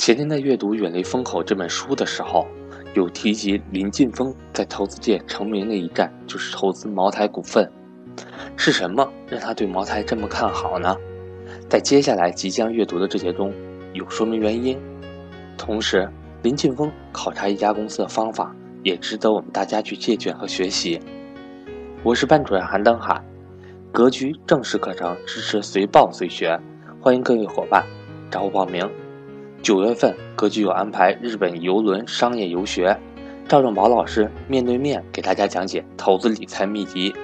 前天在阅读《远离风口》这本书的时候，有提及林晋峰在投资界成名的一战就是投资茅台股份。是什么让他对茅台这么看好呢？在接下来即将阅读的这节中有说明原因。同时，林晋峰考察一家公司的方法也值得我们大家去借鉴和学习。我是班主任韩登海，格局正式课程支持随报随学，欢迎各位伙伴找我报名。九月份格局有安排日本游轮商业游学，赵正宝老师面对面给大家讲解投资理财秘籍。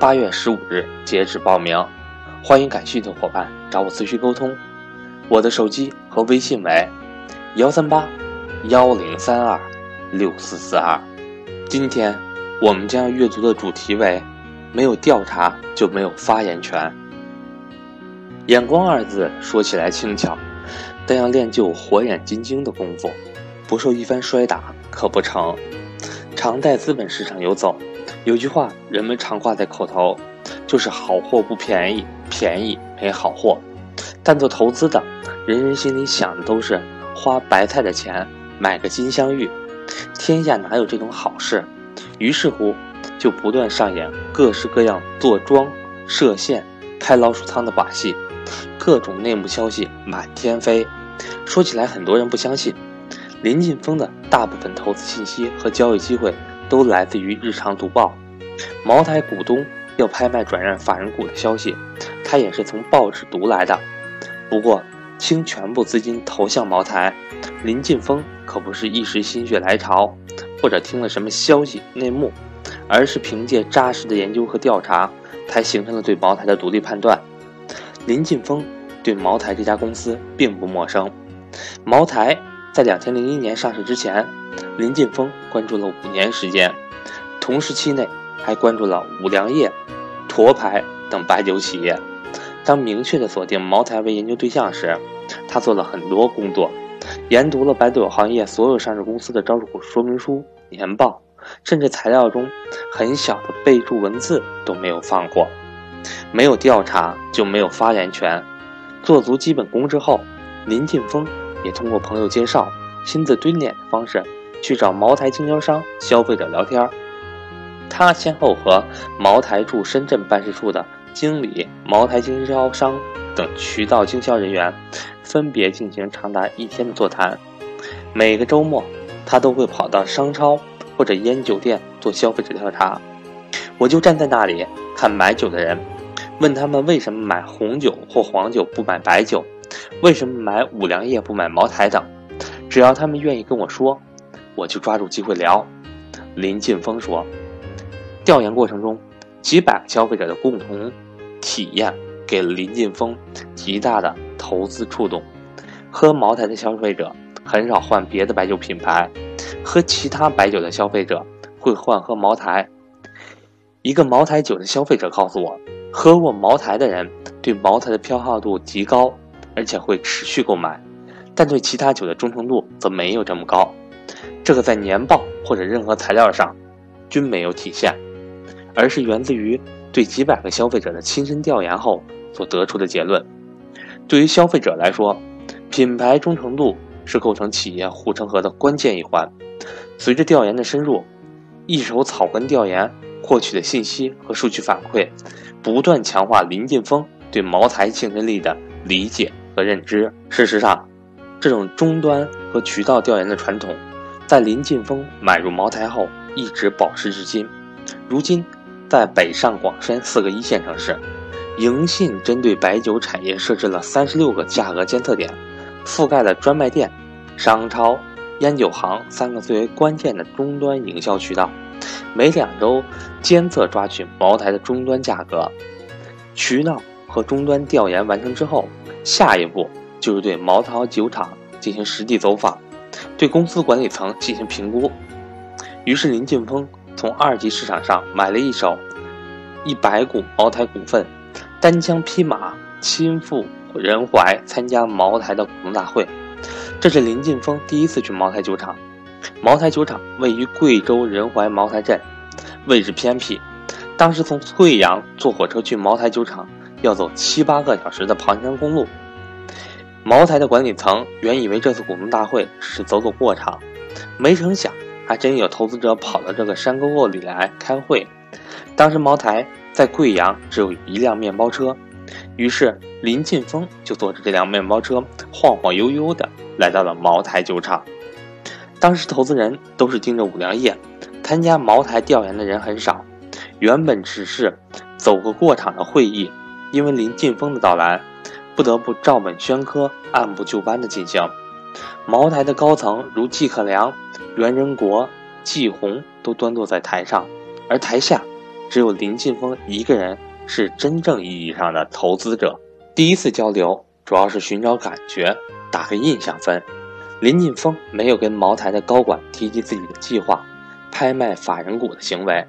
八月十五日截止报名，欢迎感兴趣的伙伴找我咨询沟通。我的手机和微信为幺三八幺零三二六四四二。今天我们将要阅读的主题为：没有调查就没有发言权。眼光二字说起来轻巧。但要练就火眼金睛的功夫，不受一番摔打可不成。常在资本市场游走，有句话人们常挂在口头，就是好货不便宜，便宜没好货。但做投资的，人人心里想的都是花白菜的钱买个金镶玉，天下哪有这种好事？于是乎，就不断上演各式各样做庄、设限、开老鼠仓的把戏，各种内幕消息满天飞。说起来，很多人不相信，林晋峰的大部分投资信息和交易机会都来自于日常读报。茅台股东要拍卖转让法人股的消息，他也是从报纸读来的。不过，倾全部资金投向茅台，林晋峰可不是一时心血来潮，或者听了什么消息内幕，而是凭借扎实的研究和调查，才形成了对茅台的独立判断。林晋峰。对茅台这家公司并不陌生。茅台在两千零一年上市之前，林晋峰关注了五年时间，同时期内还关注了五粮液、沱牌等白酒企业。当明确的锁定茅台为研究对象时，他做了很多工作，研读了白酒行业所有上市公司的招股说明书、年报，甚至材料中很小的备注文字都没有放过。没有调查就没有发言权。做足基本功之后，林晋峰也通过朋友介绍、亲自蹲点的方式去找茅台经销商、消费者聊天。他先后和茅台驻深圳办事处的经理、茅台经销商等渠道经销人员分别进行长达一天的座谈。每个周末，他都会跑到商超或者烟酒店做消费者调查。我就站在那里看买酒的人。问他们为什么买红酒或黄酒不买白酒，为什么买五粮液不买茅台等，只要他们愿意跟我说，我就抓住机会聊。林晋峰说，调研过程中，几百个消费者的共同体验给了林晋峰极大的投资触动。喝茅台的消费者很少换别的白酒品牌，喝其他白酒的消费者会换喝茅台。一个茅台酒的消费者告诉我。喝过茅台的人对茅台的偏好度极高，而且会持续购买，但对其他酒的忠诚度则没有这么高。这个在年报或者任何材料上均没有体现，而是源自于对几百个消费者的亲身调研后所得出的结论。对于消费者来说，品牌忠诚度是构成企业护城河的关键一环。随着调研的深入，一手草根调研获取的信息和数据反馈。不断强化林晋峰对茅台竞争力的理解和认知。事实上，这种终端和渠道调研的传统，在林晋峰买入茅台后一直保持至今。如今，在北上广深四个一线城市，银信针对白酒产业设置了三十六个价格监测点，覆盖了专卖店、商超、烟酒行三个最为关键的终端营销渠道。每两周监测抓取茅台的终端价格，渠道和终端调研完成之后，下一步就是对茅台酒厂进行实地走访，对公司管理层进行评估。于是林晋峰从二级市场上买了一手一百股茅台股份，单枪匹马亲赴仁怀参加茅台的股东大会。这是林晋峰第一次去茅台酒厂。茅台酒厂位于贵州仁怀茅台镇，位置偏僻。当时从贵阳坐火车去茅台酒厂要走七八个小时的盘山公路。茅台的管理层原以为这次股东大会只是走走过场，没成想还真有投资者跑到这个山沟沟里来开会。当时茅台在贵阳只有一辆面包车，于是林劲峰就坐着这辆面包车晃晃悠悠的来到了茅台酒厂。当时投资人都是盯着五粮液，参加茅台调研的人很少。原本只是走个过场的会议，因为林劲峰的到来。不得不照本宣科，按部就班的进行。茅台的高层如季克良、袁仁国、季红都端坐在台上，而台下只有林劲峰一个人是真正意义上的投资者。第一次交流主要是寻找感觉，打个印象分。林晋峰没有跟茅台的高管提及自己的计划，拍卖法人股的行为，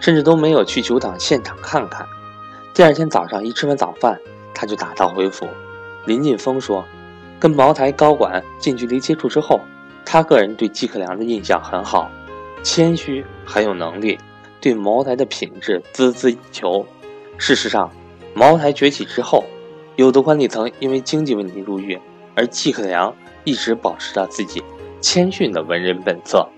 甚至都没有去酒厂现场看看。第二天早上一吃完早饭。他就打道回府。林晋峰说：“跟茅台高管近距离接触之后，他个人对季克良的印象很好，谦虚，很有能力，对茅台的品质孜孜以求。事实上，茅台崛起之后，有的管理层因为经济问题入狱，而季克良一直保持着自己谦逊的文人本色。”